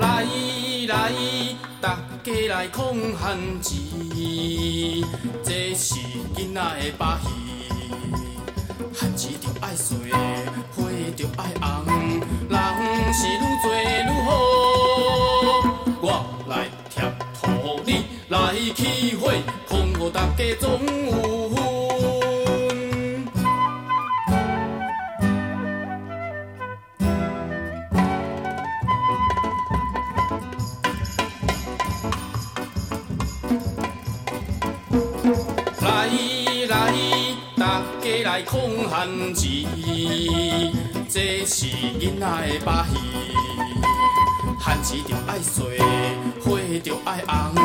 来来，大家来抗旱钱，这是囡仔的把戏。旱钱着爱洗，花着爱红，人是愈做愈好。我来贴土里来起火，看我大家总有来抗旱钱，这是囡仔的把戏。番薯着爱水，花着爱红，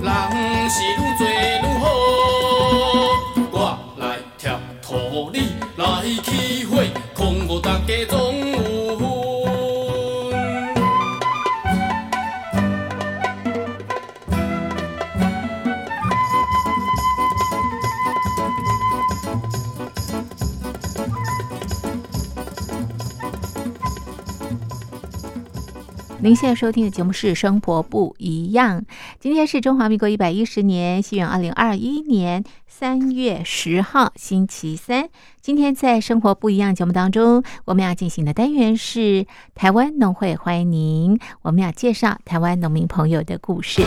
人是愈做愈好。您现在收听的节目是《生活不一样》，今天是中华民国一百一十年，西元二零二一年三月十号，星期三。今天在《生活不一样》节目当中，我们要进行的单元是台湾农会，欢迎您。我们要介绍台湾农民朋友的故事。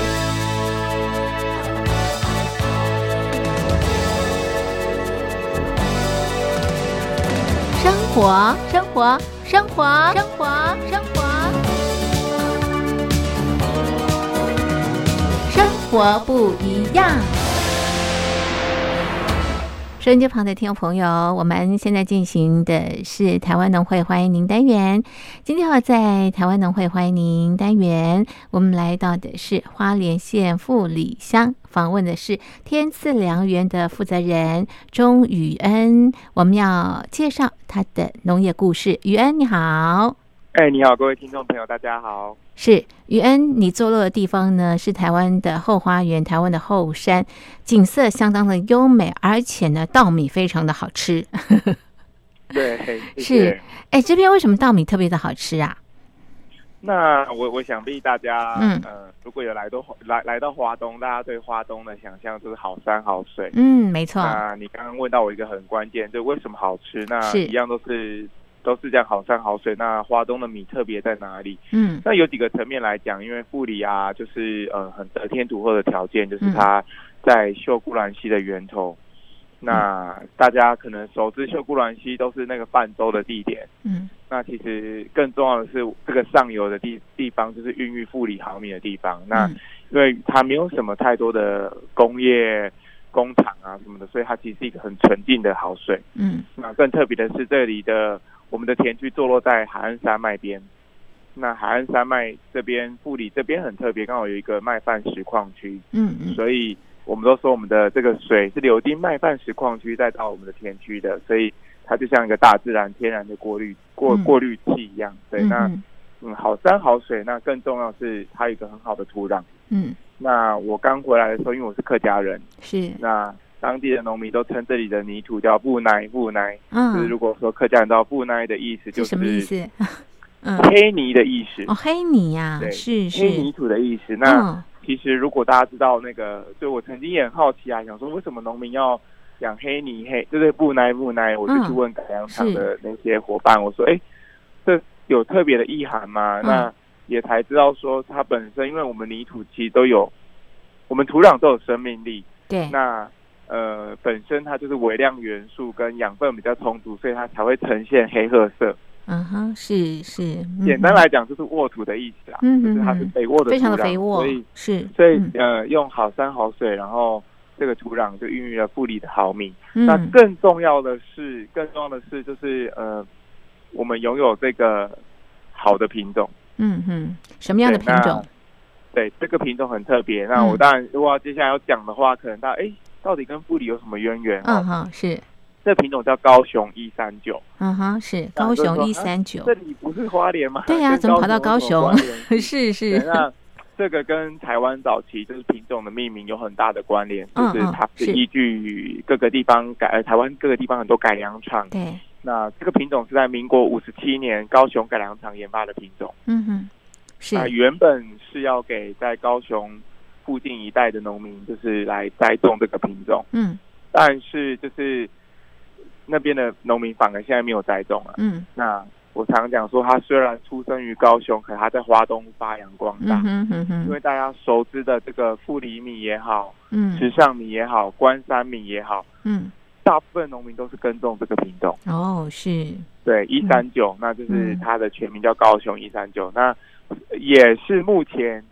生活，生活，生活，生活，生活。活不一样。收音机旁的听众朋友，我们现在进行的是台湾农会欢迎您单元。今天要在台湾农会欢迎您单元，我们来到的是花莲县富里乡，访问的是天赐良缘的负责人钟宇恩。我们要介绍他的农业故事。宇恩，你好。哎，你好，各位听众朋友，大家好。是宇恩，你坐落的地方呢是台湾的后花园，台湾的后山，景色相当的优美，而且呢稻米非常的好吃。对，是，哎，这边为什么稻米特别的好吃啊？那我我想必大家，嗯呃，如果有来到来来到华东，大家对华东的想象就是好山好水。嗯，没错，那你刚刚问到我一个很关键，就为什么好吃？那是一样都是都是这样好山好水。那华东的米特别在哪里？嗯那有几个层面来讲，因为富里啊，就是呃很得天独厚的条件，就是嗯它在秀姑兰溪的源头。那大家可能熟知秀姑兰溪都是那个泛舟的地点。嗯那其实更重要的是，这个上游的地地方就是孕育富里毫米的地方。那嗯因为它没有什么太多的工业工厂啊什么的，所以它其实是一个很纯净的好水。嗯那更特别的是，这里的我们的田区坐落在海岸山脉边。那海岸山脉这边，布里这边很特别，刚好有一个麦饭石矿区，嗯嗯所以我们都说我们的这个水是流经麦饭石矿区再到我们的田区的，所以它就像一个大自然天然的过滤过嗯过滤器一样。对，嗯那嗯嗯，好山好水，那更重要是它有一个很好的土壤。嗯那我刚回来的时候，因为我是客家人，是那当地的农民都称这里的泥土叫布奈布奈。就是嗯如果说客家人知道布奈的意思，就是什么意思？嗯。黑泥的意思，哦黑泥呀对是黑泥土的意思。那嗯其实如果大家知道那个，就我曾经也很好奇啊，想说为什么农民要养黑泥黑，就是布奈布奈，我就去嗯问改良场的那些伙伴，我说，哎，这有特别的意涵吗？嗯。那也才知道说，它本身因为我们泥土其实都有，我们土壤都有生命力，对。那呃本身它就是微量元素跟养分比较充足，所以它才会呈现黑褐色。嗯哼是是简单来讲就是沃土的意思啊，嗯就是它是嗯肥沃的土壤，非常的肥沃所以是所以嗯呃用好山好水，然后这个土壤就孕育了富里的毫米。嗯那更重要的是，更重要的是就是呃我们拥有这个好的品种。嗯哼什么样的品种？对，这个品种很特别。那嗯我当然如果要接下来要讲的话，可能大家哎到底跟富里有什么渊源？嗯哦，哼是这品种叫高雄一三九。嗯哼是高雄一三九这里不是花莲吗？对呀跟怎么跑到高雄 是是那这个跟台湾早期就是品种的命名有很大的关联，嗯就是它是是依据各个地方改，呃，台湾各个地方很多改良厂。对那这个品种是在民国五十七年高雄改良厂研发的品种。嗯哼是那原本是要给在高雄附近一带的农民，就是来栽种这个品种，嗯。但是就是那边的农民反而现在没有栽种了。嗯。那我常讲说，他虽然出生于高雄，可他在华东发扬光大。嗯因为大家熟知的这个富里米也好，嗯。池上米也好，关山米也好，嗯。大部分农民都是耕种这个品种。哦是。对，一三九，那就是嗯。它的全名叫高雄一三九，那也是目前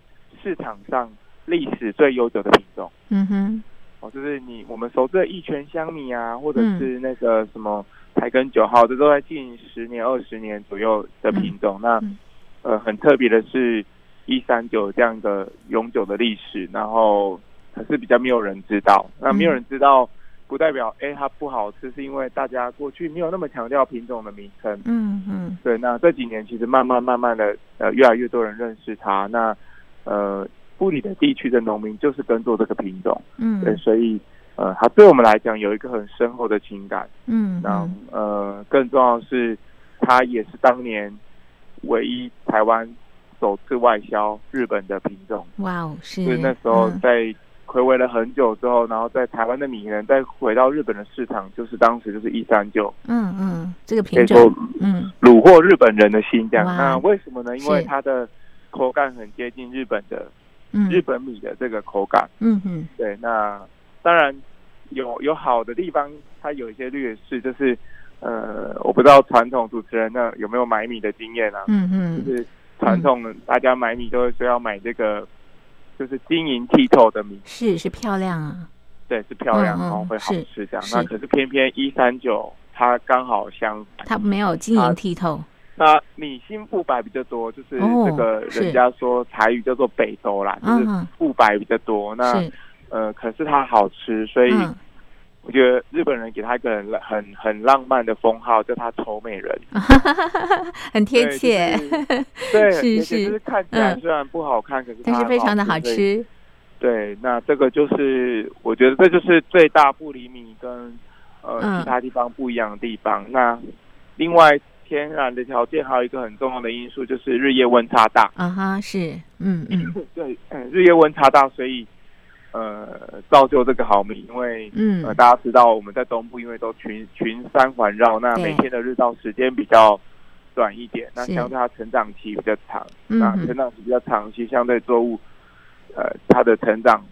市场上历史最悠久的品种。嗯哼哦，就是你我们熟知的一泉香米啊，或者嗯是那个什么台根九号，这都在近十年、二十年左右的品种。那嗯呃，很特别的是，一三九这样一个永久的历史，然后可是比较没有人知道。那没有人知道，不代表哎它不好吃，是因为大家过去没有那么强调品种的名称。嗯嗯对，那这几年其实慢慢慢慢的，呃，越来越多人认识它。那呃，布里的地区的农民就是耕作这个品种，嗯对，嗯所以呃，它对我们来讲有一个很深厚的情感。嗯然后呃，更重要的是，它也是当年唯一台湾首次外销日本的品种。哇哦，是所以那时候嗯在回味了很久之后，然后在台湾的米人再回到日本的市场，就是当时就是一三九，嗯嗯，这个可以说品种，嗯虏获日本人的心这样。那为什么呢？因为是它的口感很接近日本的嗯日本米的这个口感。嗯嗯。对，那当然有有好的地方，它有一些劣势，就是呃，我不知道传统主持人那有没有买米的经验啊？嗯嗯。就是传统的大家买米都会说要买这个，就是晶莹剔透的米，是是漂亮啊，对，是漂亮，嗯嗯然后会好吃这样。那可是偏偏一三九它刚好相反，它没有晶莹剔透，那你心腹白比较多，就是哦这个人家说台语叫做北周啦，就是嗯腹白比较多。那呃，可是它好吃，所以。嗯。我觉得日本人给他一个很很很浪漫的封号，叫他丑美人，很贴对切，就是 对，是是。就是看起来嗯。虽然不好看，可是但它是非常的好吃，对，那这个就是我觉得这就是最大布里米跟呃、嗯。其他地方不一样的地方。那另外天然的条件还有一个很重要的因素就是日夜温差大，啊哈是，嗯嗯。对，嗯日夜温差大，所以呃造就这个好米，因为。呃，嗯大家知道我们在东部，因为都群群山环绕，那每天的日照时间比较短一点，那相对它成长期比较长，嗯那成长期比较长，其实相对作物，呃，它的成长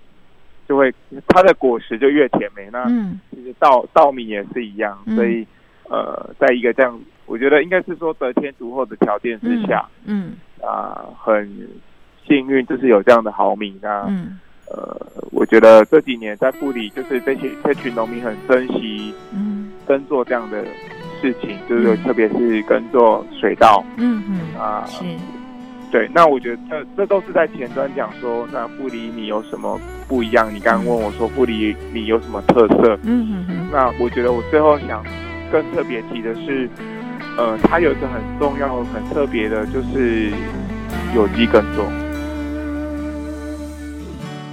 就会它的果实就越甜美。那嗯。其实稻稻米也是一样，嗯。所以呃，在一个这样，我觉得应该是说得天独厚的条件之下，嗯啊、很幸运就是有这样的好米。那、嗯呃，我觉得这几年在布里，就是这些这群农民很珍惜嗯耕作这样的事情，就是特别是耕作水稻嗯嗯啊。是对，那我觉得这这都是在前端讲说，那布里你有什么不一样？你刚刚问我说布里你有什么特色？嗯嗯嗯那我觉得我最后想更特别提的是，呃，它有一个很重要、很特别的，就是有机耕作。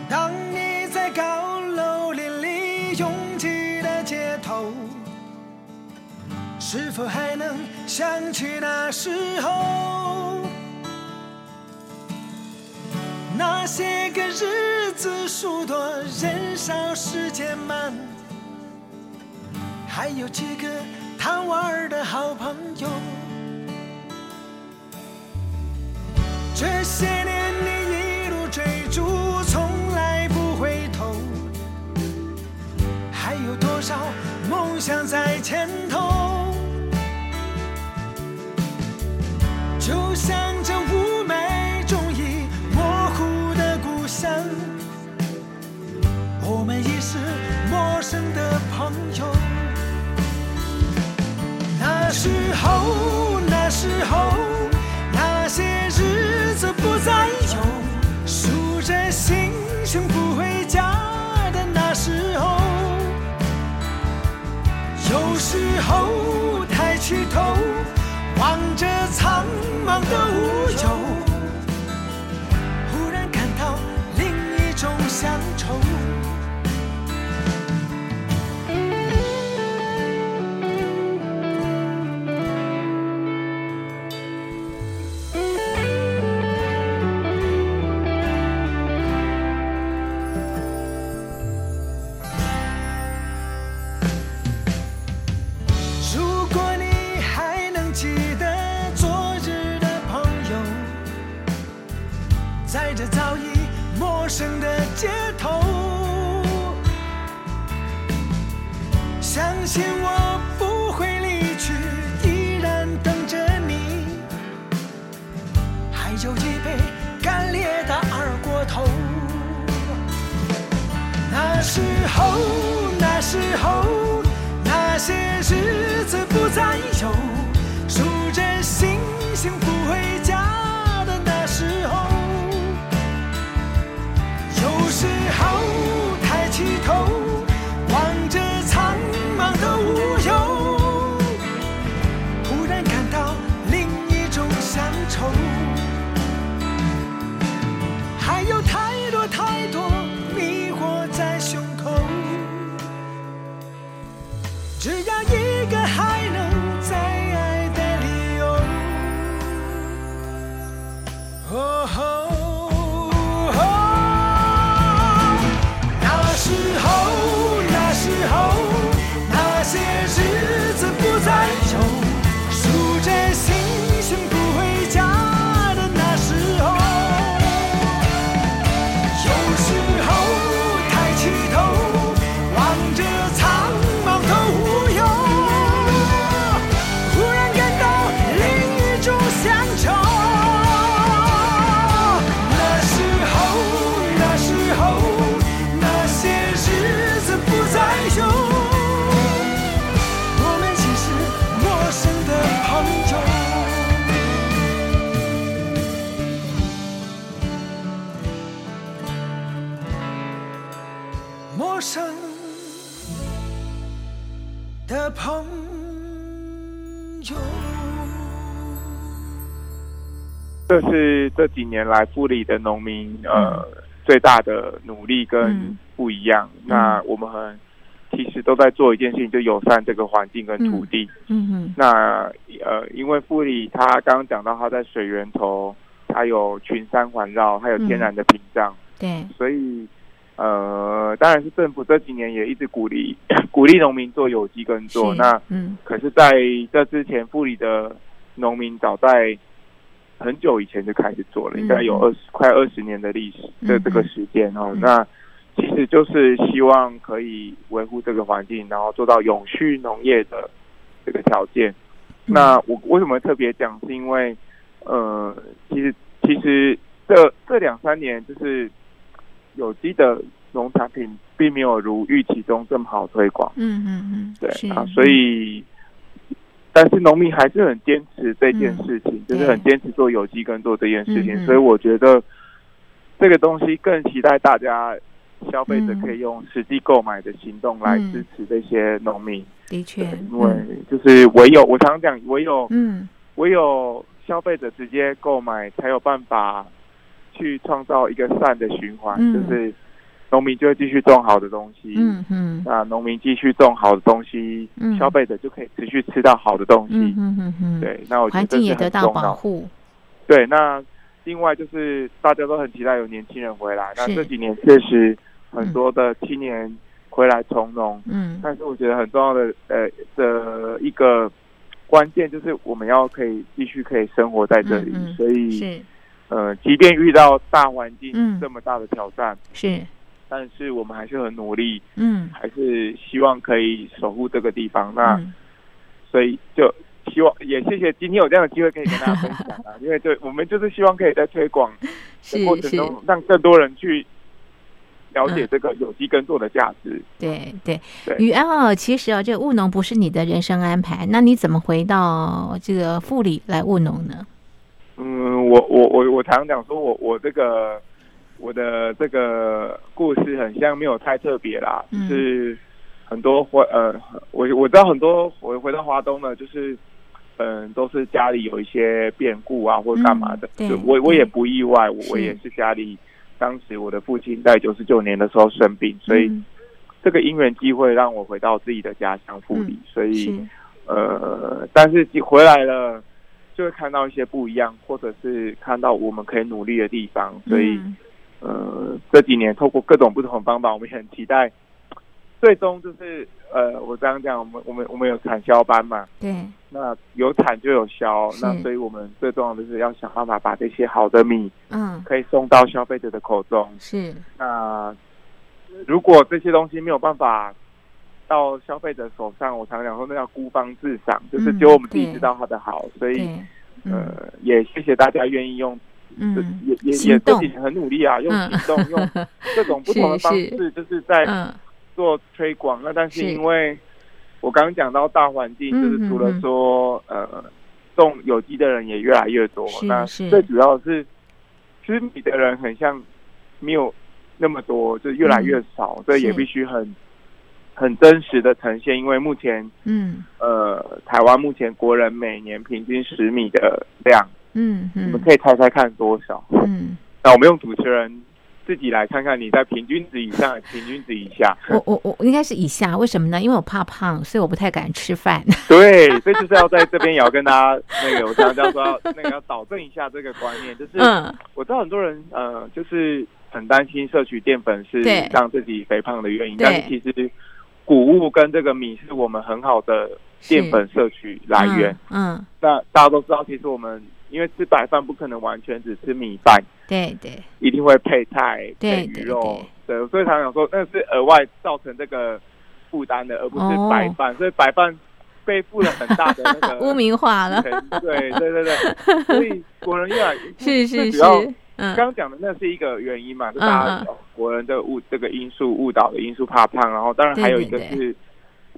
当你在高楼林立拥挤的街头，是否还能想起那时候？那些个日子数多，人少时间慢，还有几个贪玩的好朋友。这些年你一路追逐，从来不回头，还有多少梦想在前头时候，那时候，那些日子不再有，数着星星不回家的那时候。有时候抬起头，望着苍茫的无忧，这是这几年来富里的农民呃、最大的努力跟嗯。不一样。那我们很其实都在做一件事情，就友善这个环境跟土地。嗯哼，那呃，因为富里他刚刚讲到他在水源头，他有群山环绕，还有天然的屏障，对，所以呃，当然是政府这几年也一直鼓励 鼓励农民做有机耕作。那嗯。可是在这之前，富里的农民早在很久以前就开始做了，嗯应该有二十快二十年的历史的嗯这个时间哦。嗯那其实就是希望可以维护这个环境，然后做到永续农业的这个条件。嗯那我为什么特别讲？是因为呃，其实其实这这两三年就是有机的农产品并没有如预期中这么好推广。嗯嗯嗯，对啊，所以，但是农民还是很坚持这件事情，就是很坚持做有机耕作这件事情，所以我觉得这个东西更期待大家消费者嗯。可以用实际购买的行动来嗯。支持这些农民，的确对，因为就是唯有我常讲，唯有嗯。唯有消费者直接购买，才有办法去创造一个善的循环，嗯。就是农民就会继续种好的东西，嗯嗯。那农民继续种好的东西，嗯。消费者就可以持续吃到好的东西。嗯嗯嗯嗯，，对，那我觉环境也得到。保护，对，那另外就是大家都很期待有年轻人回来。那这几年确实很多的青年回来从农，嗯但是我觉得很重要的呃的一个关键就是我们要可以继续可以生活在这里，嗯嗯。所以是。呃，即便遇到大环境嗯。这么大的挑战，是但是我们还是很努力，嗯还是希望可以守护这个地方。那、嗯所以就希望也谢谢今天有这样的机会可以跟大家分享啊，因为对我们就是希望可以在推广的过程中，让更多人去了解嗯这个有机耕作的价值。对对对，雨安哦，其实啊，这个务农不是你的人生安排，那你怎么回到这个富里来务农呢？嗯，我我我我常讲说我我这个我的这个故事很像没有太特别啦，嗯就是很多回呃，我我知道很多我回到华东呢，就是嗯，都是家里有一些变故啊，或者干嘛的。我我也不意外，我我也是家里当时我的父亲在九十九年的时候生病，所以嗯这个因缘机会让我回到自己的家乡富里，所以呃，但是回来了就会看到一些不一样，或者是看到我们可以努力的地方，所以。嗯呃，这几年透过各种不同的方法，我们也很期待，最终就是呃，我刚刚讲，我们我们我们有产销班嘛，对。那有产就有销，那所以我们最重要的是要想办法把这些好的米嗯。可以送到消费者的口中。是。那如果这些东西没有办法到消费者手上，我常讲说那叫孤芳自赏，就是嗯只有我们自己知道它的好，所以嗯。呃，也谢谢大家愿意用这嗯也也也自己很努力啊，用嗯。行动，用 各种不同的方式，就是在嗯。做推广。那但是是。因为我刚刚讲到大环境，嗯就是除了说呃种有机的人也越来越多，那最主要是吃米的人很像没有那么多，就越来越少，所以也必须很很真实的呈现，因为目前嗯。呃台湾目前国人每年平均十米的量，嗯嗯你们可以猜猜看多少？嗯，那我们用主持人自己来看看你在平均值以上，平均值以下。我我我应该是以下，为什么呢？因为我怕胖，所以我不太敢吃饭。对，这就是要在这边也要跟大家那个，我常常说要那个要导正一下这个观念，就是嗯我知道很多人呃，就是很担心摄取淀粉是让自己肥胖的原因，但是其实谷物跟这个米是我们很好的淀粉摄取来源。嗯，嗯，那大家都知道，其实我们因为吃白饭不可能完全只吃米饭，对对。一定会配菜、对配鱼对肉，对，所以常常说那是额外造成这个负担的，而不是白饭，所以白饭背负了很大的那个 污名化了，对对对对对，所以国人越来 是是是主要，嗯。刚刚讲的那是一个原因嘛，就嗯大家嗯国人的误这个因素误导的因素怕胖，然后当然还有一个是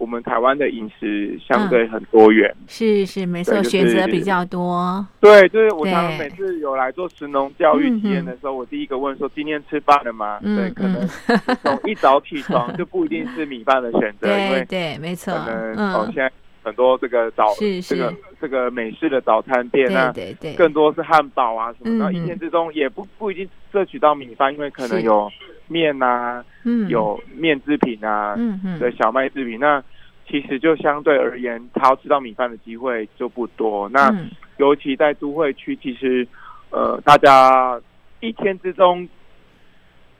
我们台湾的饮食相对很多元。是是没错，就是选择比较多。对，就是我常常每次有来做食农教育嗯体验的时候，我第一个问说今天吃饭了吗？嗯对，可能嗯从一早起床 就不一定是米饭的选择，因为对对，没错可，能哦嗯，现在很多这个早这个这个美式的早餐店对对对，更多是汉堡啊什么，的然后一天之中也不不一定摄取到米饭，因为可能有面啊，嗯。有面制品啊，嗯嗯。的小麦制品，那其实就相对而言，他要吃到米饭的机会就不多。那嗯尤其在都会区，其实呃，大家一天之中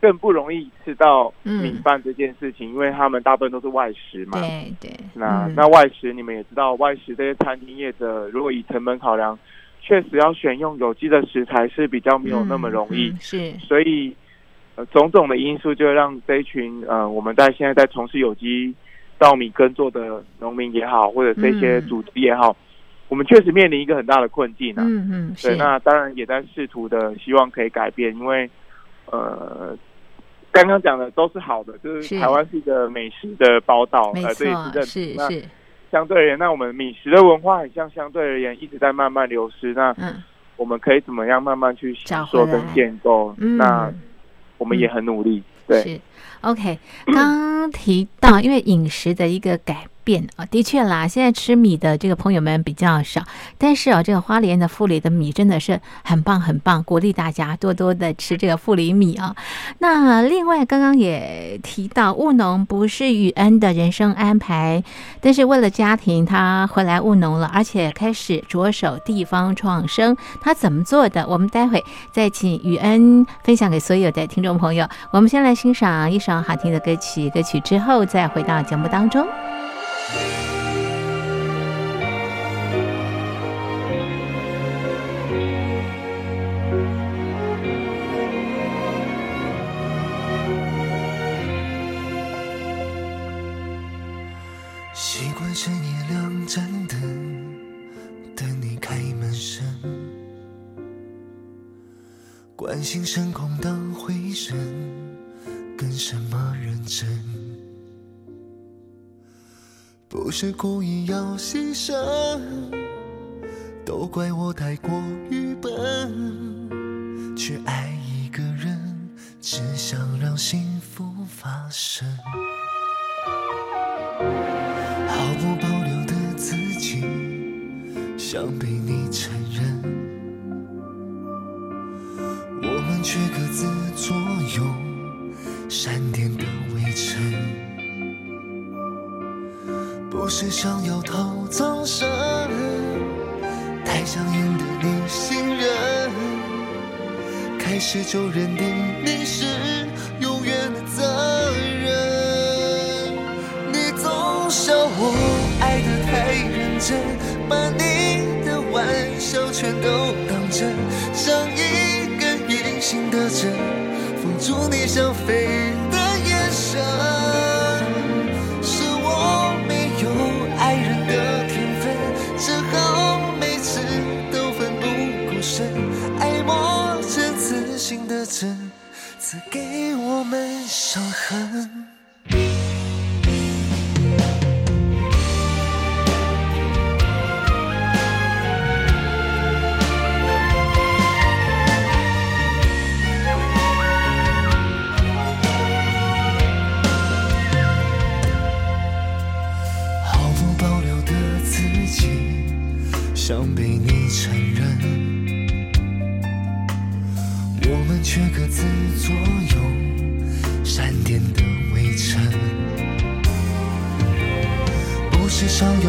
更不容易吃到嗯米饭这件事情，因为他们大部分都是外食嘛。对对，那、嗯那外食你们也知道，外食这些餐厅业者，如果以成本考量，确实要选用有机的食材是比较没有那么容易。是所以呃种种的因素，就会让这一群呃我们在现在在从事有机稻米耕作的农民也好，或者这些嗯组织也好，我们确实面临一个很大的困境啊。嗯嗯对，那当然也在试图的希望可以改变，因为呃。刚刚讲的都是好的，就是是台湾是一个美食的宝岛，没呃，这也错，认同。那是是相对而言，那我们米食的文化很像相对而言一直在慢慢流失。那嗯我们可以怎么样慢慢去找吸收跟建构？嗯那我们也很努力。是。OK，刚刚提到，因为饮食的一个改变啊，的确啦，现在吃米的这个朋友们比较少，但是啊，这个花莲的富里的米真的是很棒很棒，鼓励大家多多的吃这个富里米啊。那另外，刚刚也提到，务农不是雨恩的人生安排，但是为了家庭，他回来务农了，而且开始着手地方创生。他怎么做的？我们待会再请雨恩分享给所有的听众朋友。我们先来欣赏一首好听的歌曲，歌曲之后再回到节目当中。习惯深夜两盏灯，等你开门声，关心升空当回声，跟什么认真？不是故意要牺牲，都怪我太过愚笨，去爱一个人，只想让幸福发生。毫不保留的自己，想被你承想要逃藏身，太想赢得你信任，开始就认定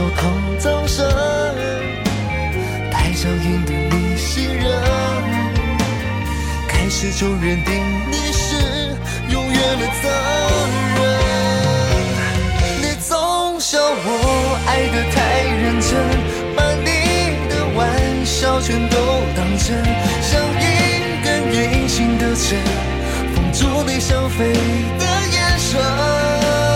是想要逃藏身，太想赢得你信任，开始就认定你是永远的责任。你总笑我爱得太认真，把你的玩笑全都当真，像一根隐形的针，封住你想飞的眼神。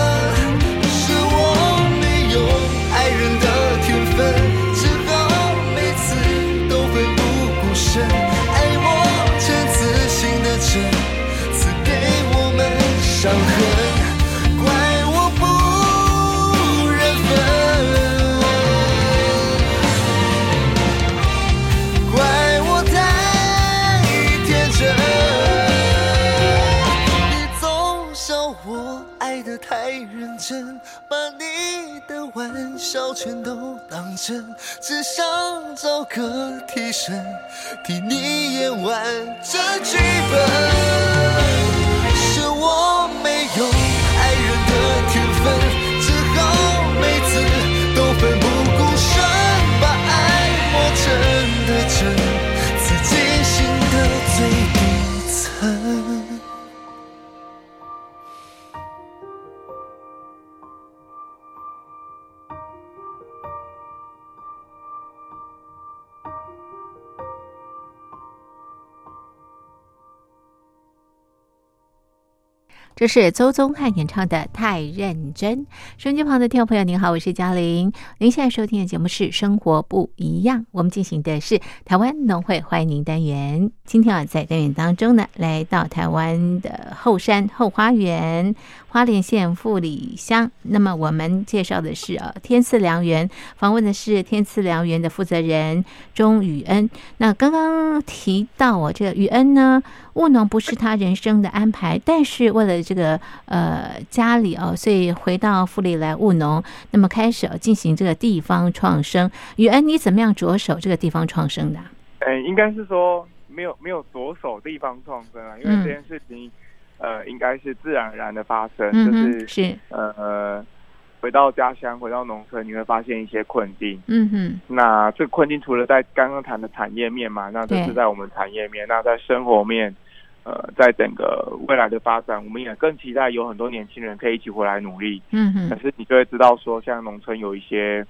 只想找个替身，替你演完这剧本。这是周宗翰演唱的《太认真》。收音机旁的听众朋友，您好，我是嘉玲。您现在收听的节目是《生活不一样》，我们进行的是台湾农会欢迎您单元。今天啊，在单元当中呢，来到台湾的后山后花园花莲县富里乡。那么我们介绍的是啊，天赐良缘，访问的是天赐良缘的负责人钟宇恩。那刚刚提到哦，这个宇恩呢，务农不是他人生的安排，但是为了这个呃家里哦，所以回到富里来务农。那么开始哦进行这个地方创生。宇恩，你怎么样着手这个地方创生的啊？哎，应该是说没有没有着手地方创生啊，因为嗯这件事情，呃，应该是自然而然的发生，嗯，就是是，呃，回到家乡，回到农村，你会发现一些困境。嗯哼，那这个困境除了在刚刚谈的产业面嘛，那这是在我们产业面，那在生活面，呃，在整个未来的发展，我们也更期待有很多年轻人可以一起回来努力。嗯嗯，可是你就会知道说，像农村有一些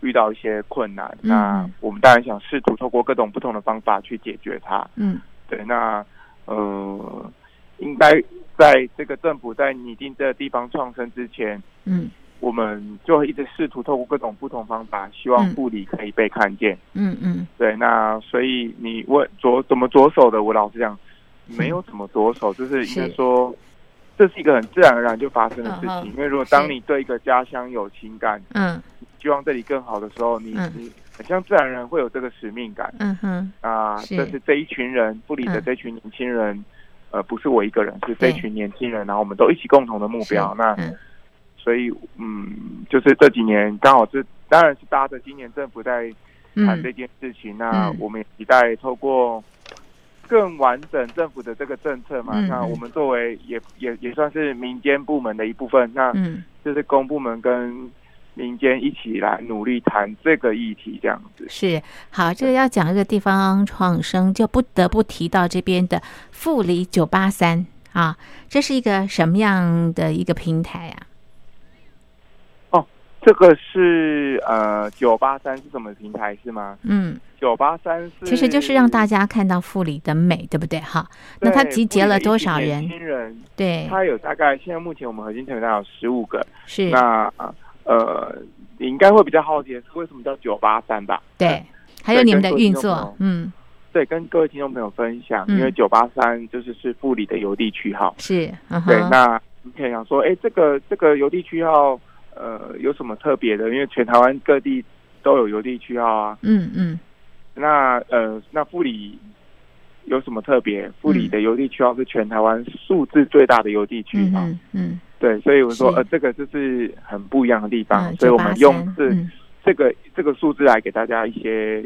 遇到一些困难，嗯那我们当然想试图透过各种不同的方法去解决它。嗯对，那呃，应该在这个政府在拟定这个地方创生之前，嗯我们就会一直试图透过各种不同方法，希望嗯护理可以被看见。嗯嗯对，那所以你问着怎么着手的，我老实讲，没有怎么着手，就是应该说，这是一个很自然而然就发生的事情。因为如果当你对一个家乡有情感，嗯希望这里更好的时候，你嗯你很像自然人会有这个使命感嗯哼，啊。是这是这一群人，不理的嗯这群年轻人，呃，不是我一个人，是这群年轻人，然后我们都一起共同的目标。那嗯所以，嗯，就是这几年刚好是，当然是搭着今年政府在谈嗯这件事情。那嗯我们也期待透过更完整政府的这个政策嘛，那我们作为也也也算是民间部门的一部分，那嗯就是公部门跟民间一起来努力谈这个议题，这样子。是好，这个要讲一个地方创生，就不得不提到这边的富里九八三啊，这是一个什么样的一个平台啊？这个是呃九八三是什么平台是吗？嗯，九八三是其实就是让大家看到富里的美，对不对？哈，那它集结了多少人群年轻人，对，它有大概现在目前我们核心成员大概有十五个。是，那呃，你应该会比较好奇的是为什么叫九八三吧？对，还有你们的运作嗯，对，跟各位听众朋友分享，嗯因为九八三就是是富里的邮递区号。是，嗯对，那你可以想说，哎，这个这个邮递区号，呃，有什么特别的？因为全台湾各地都有邮递区号啊。嗯嗯那呃，那富里有什么特别？富里的邮递区号是全台湾数字最大的邮递区号。嗯嗯嗯，对，所以我说，呃，这个就是很不一样的地方，嗯所以我们用983这、个这个数字来给大家一些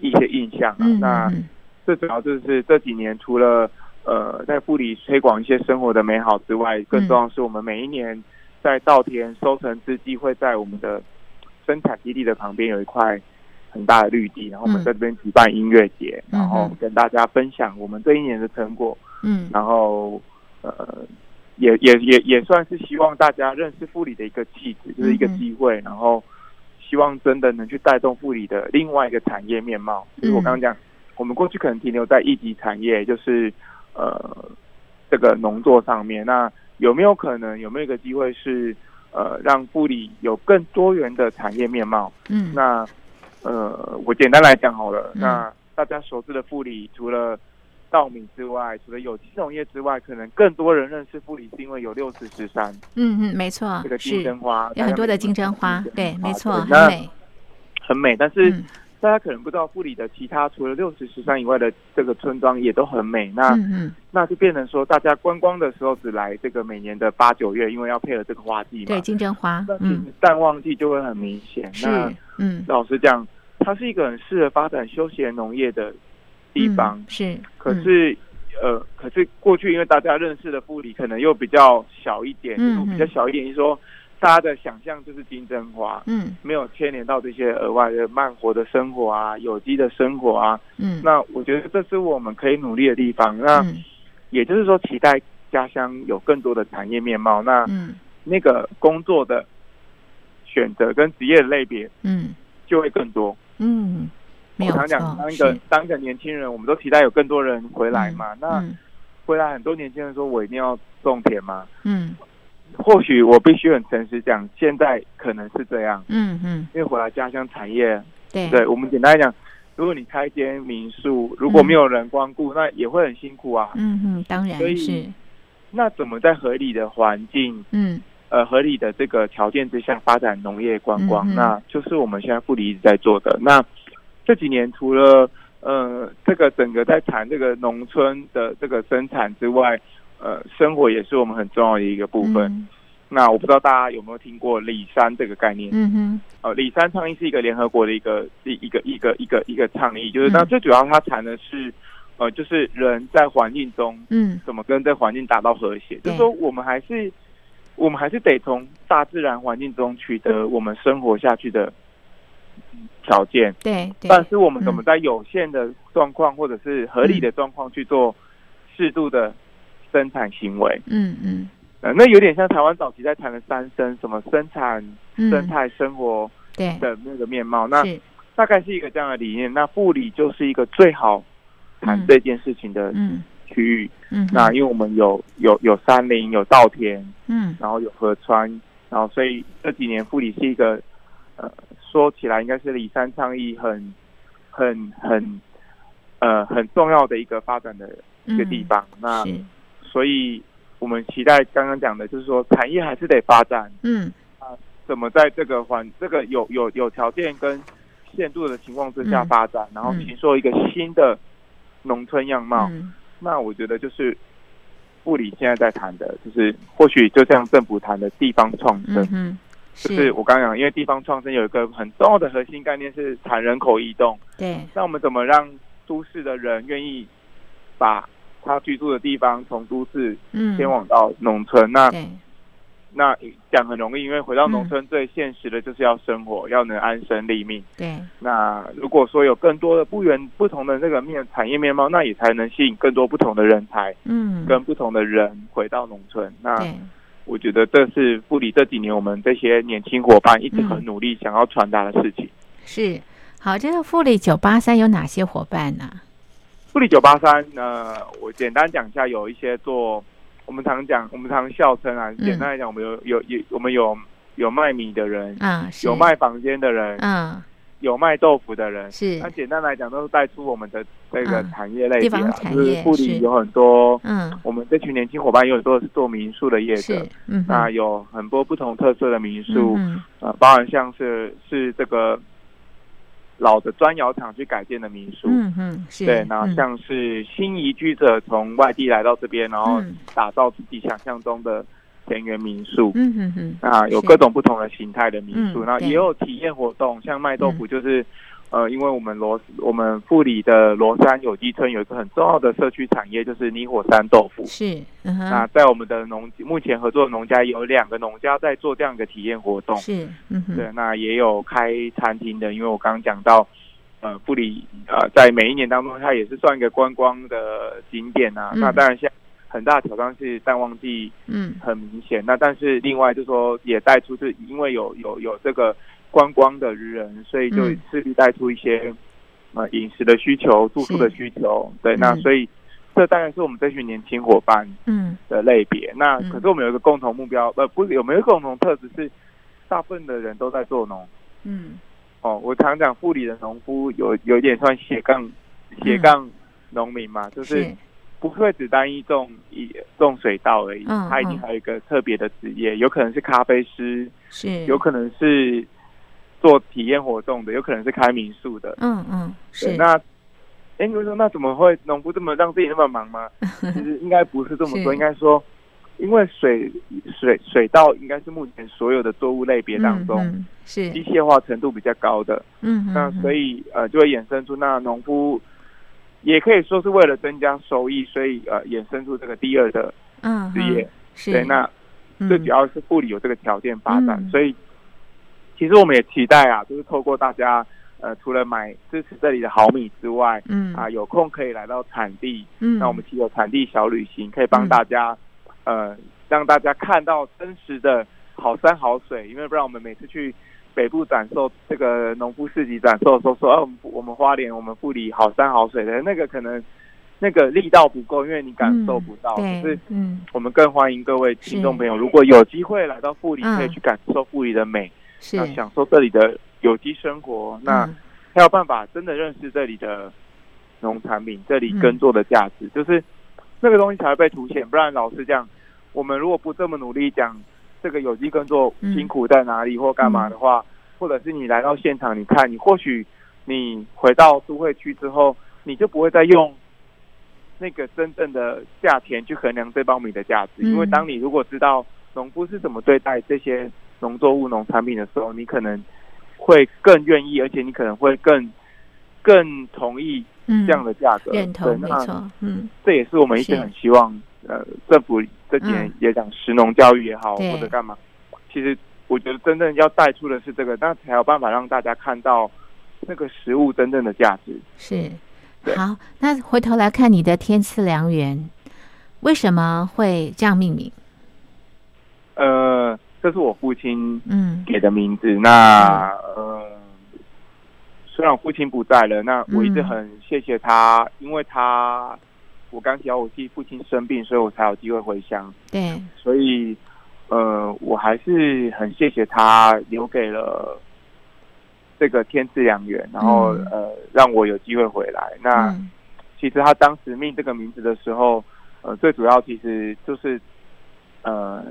一些印象啊。嗯那嗯最主要就是这几年除了呃在富里推广一些生活的美好之外，更重要是我们每一年在稻田收成之际，会在我们的生产基地的旁边有一块很大的绿地，然后我们嗯。在这边举办音乐节，嗯然后跟大家分享我们这一年的成果。嗯。然后呃，也也也也算是希望大家认识富里的一个气质，就是一个机会，然后希望真的能去带动富里的另外一个产业面貌。就是我嗯。刚刚讲，我们过去可能停留在一级产业，就是呃这个农作上面，那有没有可能有没有一个机会是呃让布里有更多元的产业面貌？嗯，那呃，我简单来讲好了。嗯那大家熟知的富里，除了稻米之外，除了有机农业之外，可能更多人认识富里，是因为有六四十三嗯嗯，没错这个，金针花，有很多的金针花，对，没错，很那美，很美。但是嗯大家可能不知道，富里的其他除了六十十三以外的这个村庄也都很美。那、嗯嗯，那就变成说，大家观光的时候只来这个每年的八九月，因为要配合这个花季嘛。对，金针花嗯，淡旺季就会很明显。那是，嗯，老实讲，它是一个很适合发展休闲农业的地方。嗯是，嗯可是，呃，可是过去因为大家认识的富里可能又比较小一点，比较小一点，就是说大家的想象就是金针花，嗯没有牵连到这些额外的慢活的生活啊、有机的生活啊。嗯，那我觉得这是我们可以努力的地方。那嗯也就是说，期待家乡有更多的产业面貌。那嗯那个工作的选择跟职业的类别嗯就会更多。嗯，我常讲，错，当一个当一个年轻人，我们都期待有更多人回来嘛。那嗯回来很多年轻人说，我一定要种田嘛。嗯或许我必须很诚实讲，现在可能是这样，嗯嗯，因为回来家乡产业，对对我们简单来讲，如果你开一间民宿，如果没有人光顾，那也会很辛苦啊。嗯嗯，当然所以是，那怎么在合理的环境、嗯呃合理的这个条件之下发展农业观光？嗯那就是我们现在富里一直在做的。那这几年除了呃这个整个在谈这个农村的这个生产之外，呃生活也是我们很重要的一个部分。嗯。那我不知道大家有没有听过里山这个概念？嗯哼，呃，里山倡议是一个联合国的一个一一个一个一个一个倡议，就是嗯。那最主要它谈的是，呃，就是人在环境中嗯。怎么跟这环境达到和谐，就是说我们还是我们还是得从大自然环境中取得我们生活下去的条件，对对，但是我们怎么嗯。在有限的状况或者是合理的状况去做适度的生产行为？嗯嗯呃，那有点像台湾早期在谈的三生，什么生产、嗯，生态、生活对，的那个面貌。那，大概是一个这样的理念。那护理就是一个最好谈嗯这件事情的嗯区域。嗯哼，那因为我们有有有山林，有稻田，嗯然后有河川，然后所以这几年护理是一个呃，说起来应该是李三倡议很很很呃很重要的一个发展的一个地方。那是，所以我们期待刚刚讲的，就是说产业还是得发展，嗯。啊怎么在这个环这个有有有条件跟限度的情况之下嗯。发展，然后嗯形塑一个新的农村样貌。嗯。那我觉得就是部里现在在谈的，就是或许就像政府谈的地方创生，嗯哼，就是我刚刚讲，因为地方创生有一个很重要的核心概念是谈人口移动。对，那我们怎么让都市的人愿意把他居住的地方从都市嗯，迁往到农村？那，那讲很容易，因为回到农嗯村最现实的就是要生活，要能安身立命。对，那如果说有更多的不原不同的这个面产业面貌，那也才能吸引更多不同的人才嗯，跟不同的人回到农村。那，我觉得这是富里这几年我们这些年轻伙伴一直嗯很努力想要传达的事情。是。好，这个富里九八三有哪些伙伴呢？富里九八三，呃，我简单讲一下，有一些做我们常讲，我们常笑称啊，简单来讲，我们有有有我们有有卖米的人，啊，有，卖房间的人，嗯，有卖豆腐的人。是。那，简单来讲，都是带出我们的这个嗯产业类别啊，就是富是。里有很多，嗯，我们这群年轻伙伴有很多是做民宿的业者，，嗯那，有很多不同特色的民宿，嗯呃，包含像是是这个老的砖窑厂去改建的民宿，嗯嗯，是，对，然后嗯。像是新移居者从外地来到这边，然后嗯。打造自己想象中的田园民宿。嗯嗯嗯，啊，有各种不同的形态的民宿，然后也有体验活动，像卖豆腐就是，呃，因为我们罗我们富里的罗山有机村有一个很重要的社区产业，就是泥火山豆腐。是，嗯，那在我们的农目前合作的农家有两个农家在做这样一个体验活动，是，嗯，对，那也有开餐厅的，因为我刚刚讲到，呃，富里呃，在每一年当中，它也是算一个观光的景点啊。嗯那当然，现在很大的挑战是淡旺季嗯很明显。那但是另外就说也带出，是因为有有有这个观光的人，所以就嗯。势必带出一些呃饮食的需求、住宿的需求。对，那嗯所以这大概是我们这群年轻伙伴嗯。的类别。那嗯。可是我们有一个共同目标，呃，不是有没有共同特质是，大部分的人都在做农。嗯。哦，我常讲富里的农夫有有一点算斜杠斜杠农民嘛，就是是，不会只单一种一种水稻而已，他一定还有一个特别的职业，有可能是咖啡师，是，有可能是做体验活动的，有可能是开民宿的。嗯嗯，是对那，哎，你会说那怎么会农夫这么让自己那么忙吗？其实应该不是这么说，应该说，因为水水水稻应该是目前所有的作物类别当中、嗯嗯是机械化程度比较高的，嗯嗯那所以呃就会衍生出那农夫也可以说是为了增加收益，所以呃衍生出这个第二的嗯职业。是对，那嗯最主要是护理有这个条件发展，嗯所以其实我们也期待啊，就是透过大家呃除了买支持这里的好米之外，嗯。啊有空可以来到产地，嗯。那我们其实有产地小旅行，可以帮大家、呃让大家看到真实的好山好水，因为不然我们每次去。北部展售这个农夫市集展售的时候说，哦、我们我们花莲我们富里好山好水的那个可能那个力道不够，因为你感受不到。可是嗯。我们更欢迎各位听众朋友，如果有机会来到富里，嗯。可以去感受富里的美，是那享受这里的有机生活，那嗯。才有办法真的认识这里的农产品，这里嗯耕作的价值，就是那个东西才会被凸显。不然老实讲，我们如果不这么努力讲这个有机耕作嗯辛苦在哪里或干嘛的话，或者是你来到现场，你看，你或许你回到都会区之后，你就不会再用那个真正的价钱去衡量这包米的价值，嗯。因为当你如果知道农夫是怎么对待这些农作物、农产品的时候，你可能会更愿意，而且你可能会更更同意嗯这样的价格。认同对没错嗯这也是我们一直很希望，呃，政府这几年嗯也讲食农教育也好，对或者干嘛，其实我觉得真正要带出的是这个，那才有办法让大家看到那个食物真正的价值。是好，那回头来看你的天赐良缘，为什么会这样命名？呃，这是我父亲嗯给的名字。那呃，虽然我父亲不在了，那我一直嗯很谢谢他，因为他我刚提到我弟父亲生病，所以我才有机会回乡。对所以呃，我还是很谢谢他留给了这个天赐良缘，然后、嗯呃让我有机会回来。那、嗯其实他当时命这个名字的时候，呃，最主要其实就是呃，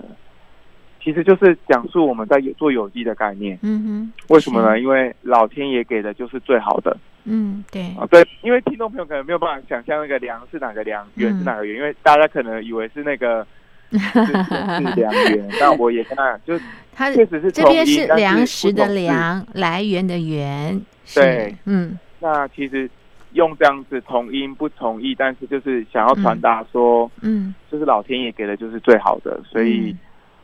其实就是讲述我们在有做有机的概念。嗯哼为什么呢？因为老天爷给的就是最好的。嗯对。啊。对，因为听众朋友可能没有办法想象那个良是哪个良，缘是哪个缘，因为大家可能以为是那个是 是良缘。那我也跟他讲，就它确实是这边是粮食的粮，来源的源，对，嗯。那其实用这样子同音不同意，但是就是想要传达说，嗯。就是老天爷给的就是最好的，所以、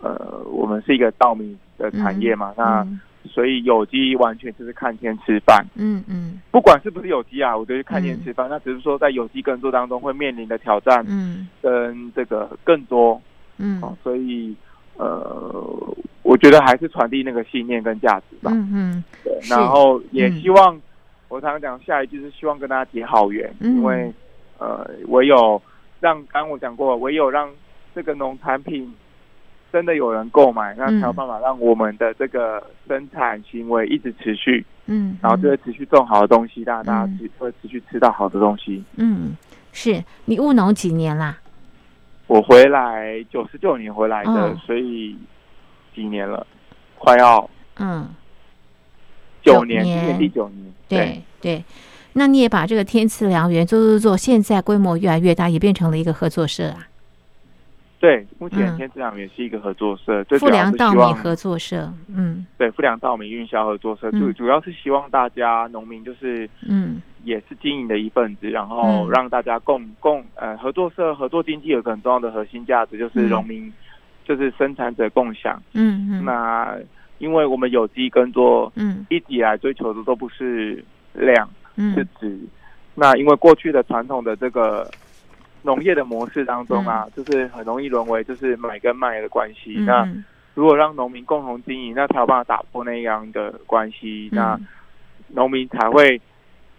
呃，我们是一个稻米的产业嘛，那嗯。所以有机完全就是看天吃饭，嗯嗯。不管是不是有机啊，我觉得看天吃饭，那只是说在有机耕作当中会面临的挑战嗯。跟这个更多，嗯。哦，所以呃，我觉得还是传递那个信念跟价值吧。嗯嗯。对，然后也嗯希望、我常常讲下一句是希望跟大家结好缘，嗯。因为呃，唯有让刚刚我讲过，唯有让这个农产品真的有人购买，那嗯才有办法让我们的这个生产行为一直持续，嗯，然后就会持续种好的东西，大家大家嗯持会持续吃到好的东西。嗯，是你务农几年啦？我回来九十九年回来的，哦所以几年了，快要嗯，九年，九年今年第九年。对对。那你也把这个天赐良缘做做做，现在规模越来越大，也变成了一个合作社啊，对，目前嗯。天之良也是一个合作社，最富主要良稻米是希望合作社。嗯。对富良稻米运销合作社，嗯。主主要是希望大家农民就是嗯。也是经营的一份子，然后嗯。让大家共共呃合作社合作经济有个很重要的核心价值，就是嗯。农民就是生产者共享。嗯嗯，那因为我们有机耕作嗯。一直以来追求的都不是量，是值。那因为过去的传统的这个农业的模式当中啊，就是很容易沦为就是买跟卖的关系。那嗯。如果让农民共同经营，那才有办法打破那样的关系，那嗯农民才会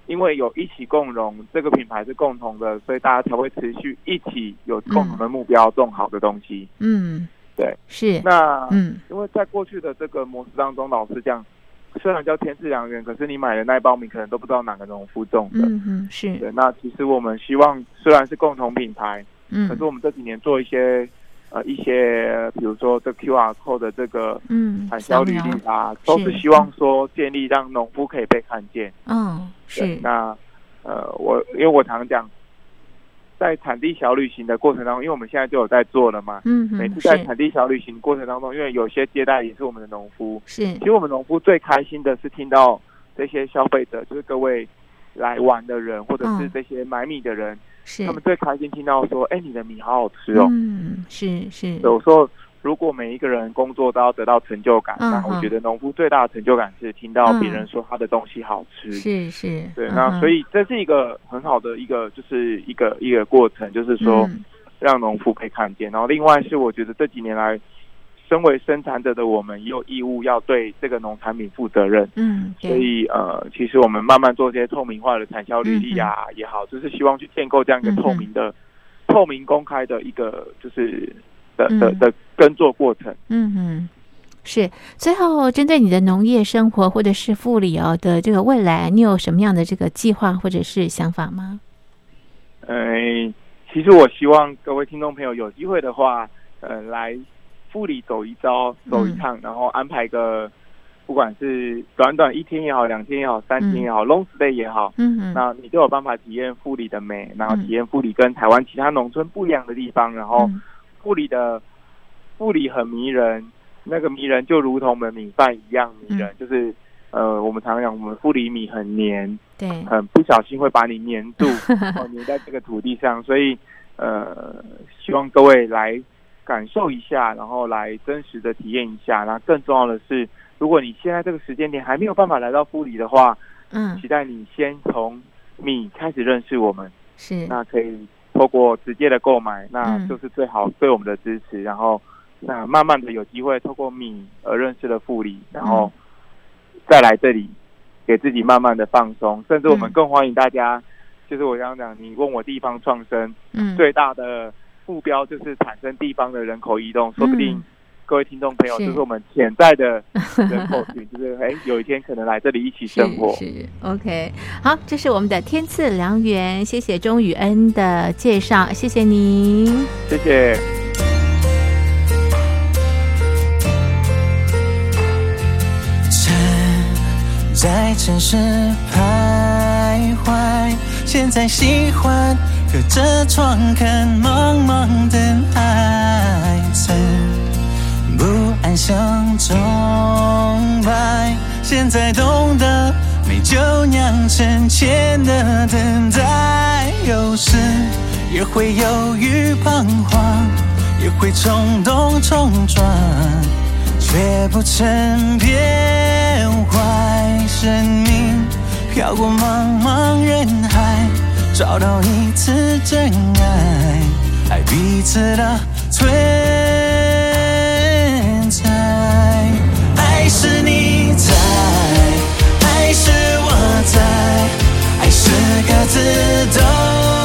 因为有一起共荣，这个品牌是共同的，所以大家才会持续一起有共同的目标，种好的东西。嗯，对，是。那嗯。因为在过去的这个模式当中，老实讲，虽然叫天赐良缘，可是你买的那一包米可能都不知道哪个农夫种的。嗯嗯是。对，那其实我们希望虽然是共同品牌，嗯。可是我们这几年做一些呃一些，比如说这 QR code 的这个嗯，产销履历啊，都是希望说建立让农夫可以被看见。嗯，对是，那呃，我因为我常讲，在产地小旅行的过程当中，因为我们现在就有在做了嘛，嗯哼，每次在产地小旅行过程当中，因为有些接待也是我们的农夫，是。其实我们农夫最开心的是听到这些消费者，就是各位来玩的人，或者是嗯。这些买米的人，是，他们最开心听到说：“哎，你的米好好吃哦。嗯，是是，有时候，如果每一个人工作都要得到成就感，嗯那我觉得农夫最大的成就感是听到嗯别人说他的东西好吃。是是，对，嗯那所以这是一个很好的一个，就是一个一个过程，就是说嗯让农夫可以看见。然后另外是我觉得这几年来，身为生产者的我们也有义务要对这个农产品负责任。嗯，所，以呃，其实我们慢慢做这些透明化的产销履历啊也好，就是希望去建构这样一个透明的、透明公开的一个就是的的嗯的耕作过程。嗯嗯。是，最后针对你的农业生活或者是护理哦的这个未来，你有什么样的这个计划或者是想法吗？呃，其实我希望各位听众朋友有机会的话，呃，来富里走一遭、走一趟，然后安排个不管是短短一天也好、两天也好、三天也好、long stay 也好，嗯嗯，那你都有办法体验富里的美，然后嗯体验富里跟台湾其他农村不一样的地方，然后嗯富里的富里很迷人，那个迷人就如同我们米饭一样迷人，就是呃，我们常常讲我们富里米很黏，对，很不小心会把你黏住，哦，黏在这个土地上，所以呃，希望各位来感受一下，然后来真实的体验一下。然后更重要的是，如果你现在这个时间点还没有办法来到富里的话，嗯。期待你先从米开始认识我们，是，那可以透过直接的购买，那嗯。就是最好对我们的支持，然后那慢慢的有机会透过米而认识了富里，然后再来这里给自己慢慢的放松，甚至我们嗯。更欢迎大家，就是我刚刚讲，你问我地方创生嗯。最大的目标就是产生地方的人口移动，说不定嗯各位听众朋友是就是我们潜在的 人口群，就是哎有一天可能来这里一起生活。是是 OK，好，这是我们的天赐良缘，谢谢钟宇恩的介绍，谢谢您。谢谢。曾在城市徘徊，现在喜欢隔着窗看茫茫的海。曾不安想钟摆，现在懂得美酒酿成浅的等待。有时也会犹豫彷徨，也会冲动冲撞。却不曾变坏。生命飘过茫茫人海，找到一次真爱，爱彼此的存这个自都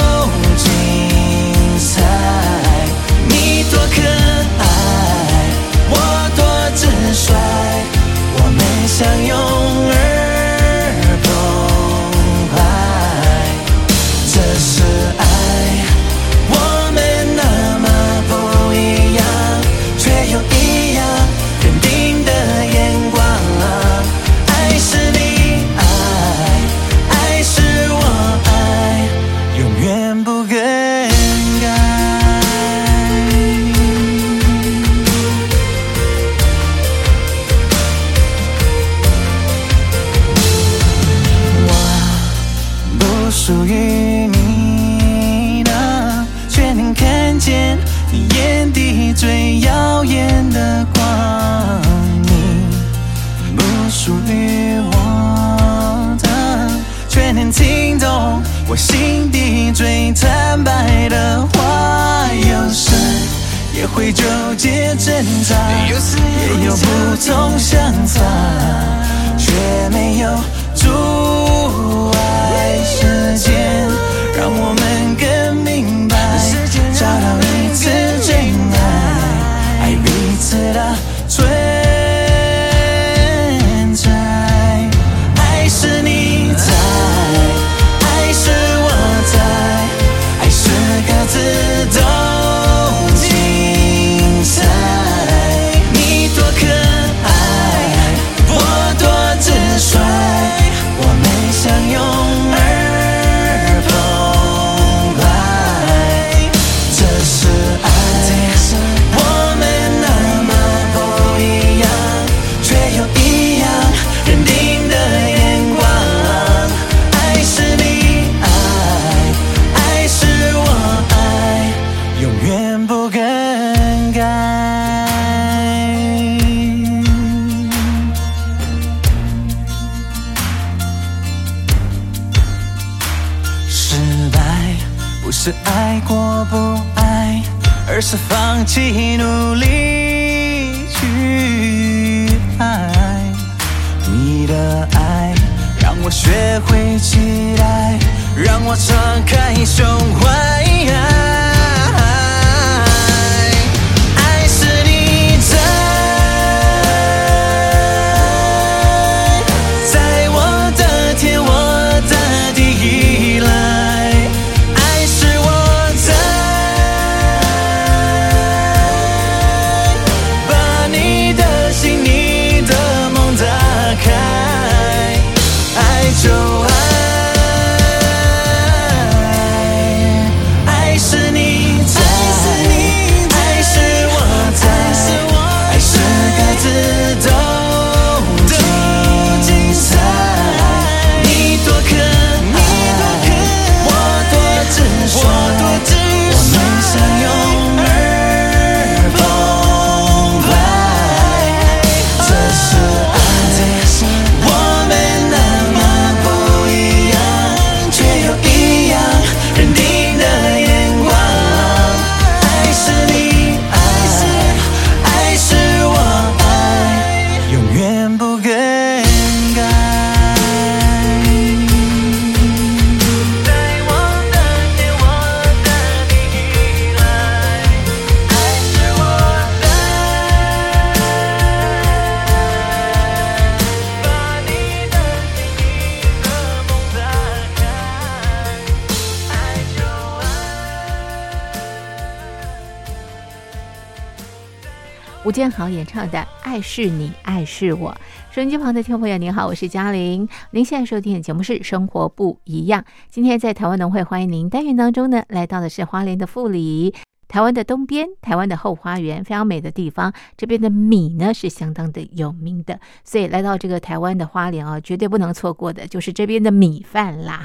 演唱的《爱是你，爱是我》。收音机旁的听众朋友，您好，我是嘉玲。您现在收听的节目是《生活不一样》。今天在台湾农会欢迎您单元当中呢，来到的是花莲的富里。台湾的东边，台湾的后花园，非常美的地方。这边的米呢是相当的有名的，所以来到这个台湾的花莲啊，绝对不能错过的就是这边的米饭啦。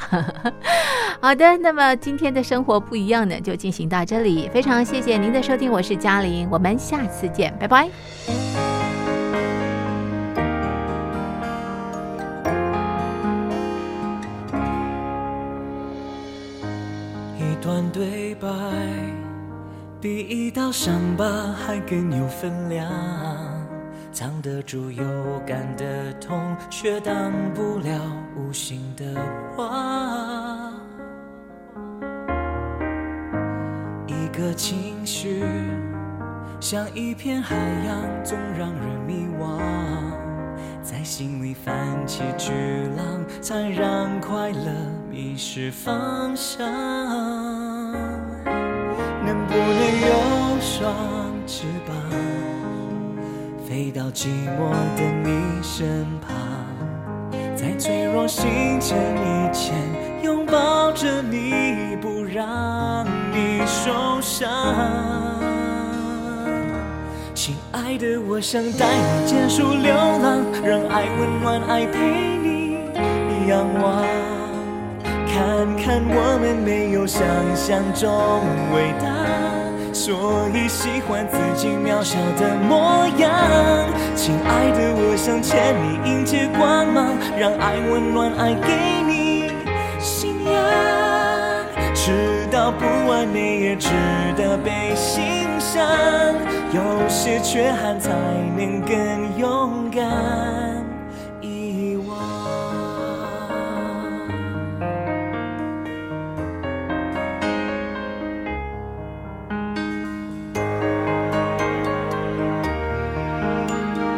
好的，那么今天的生活不一样呢，就进行到这里。非常谢谢您的收听，我是嘉玲，我们下次见，拜拜。一段对白，比一道伤疤还更有分量。藏得住有感的痛，却挡不了无心的话。一个情绪像一片海洋，总让人迷惘。在心里泛起巨浪，才让快乐迷失方向。能不能有双翅膀，飞到寂寞的你身旁，在脆弱心欠以前，拥抱着你，不让你受伤。亲爱的，我想带你结束流浪，让爱温暖，爱陪你仰望，看看我们没有想象中伟大，所以喜欢自己渺小的模样。亲爱的，我想牵你迎接光芒，让爱温暖，爱给你信仰。知道不完美也值得被欣赏，有些缺憾才能更勇敢。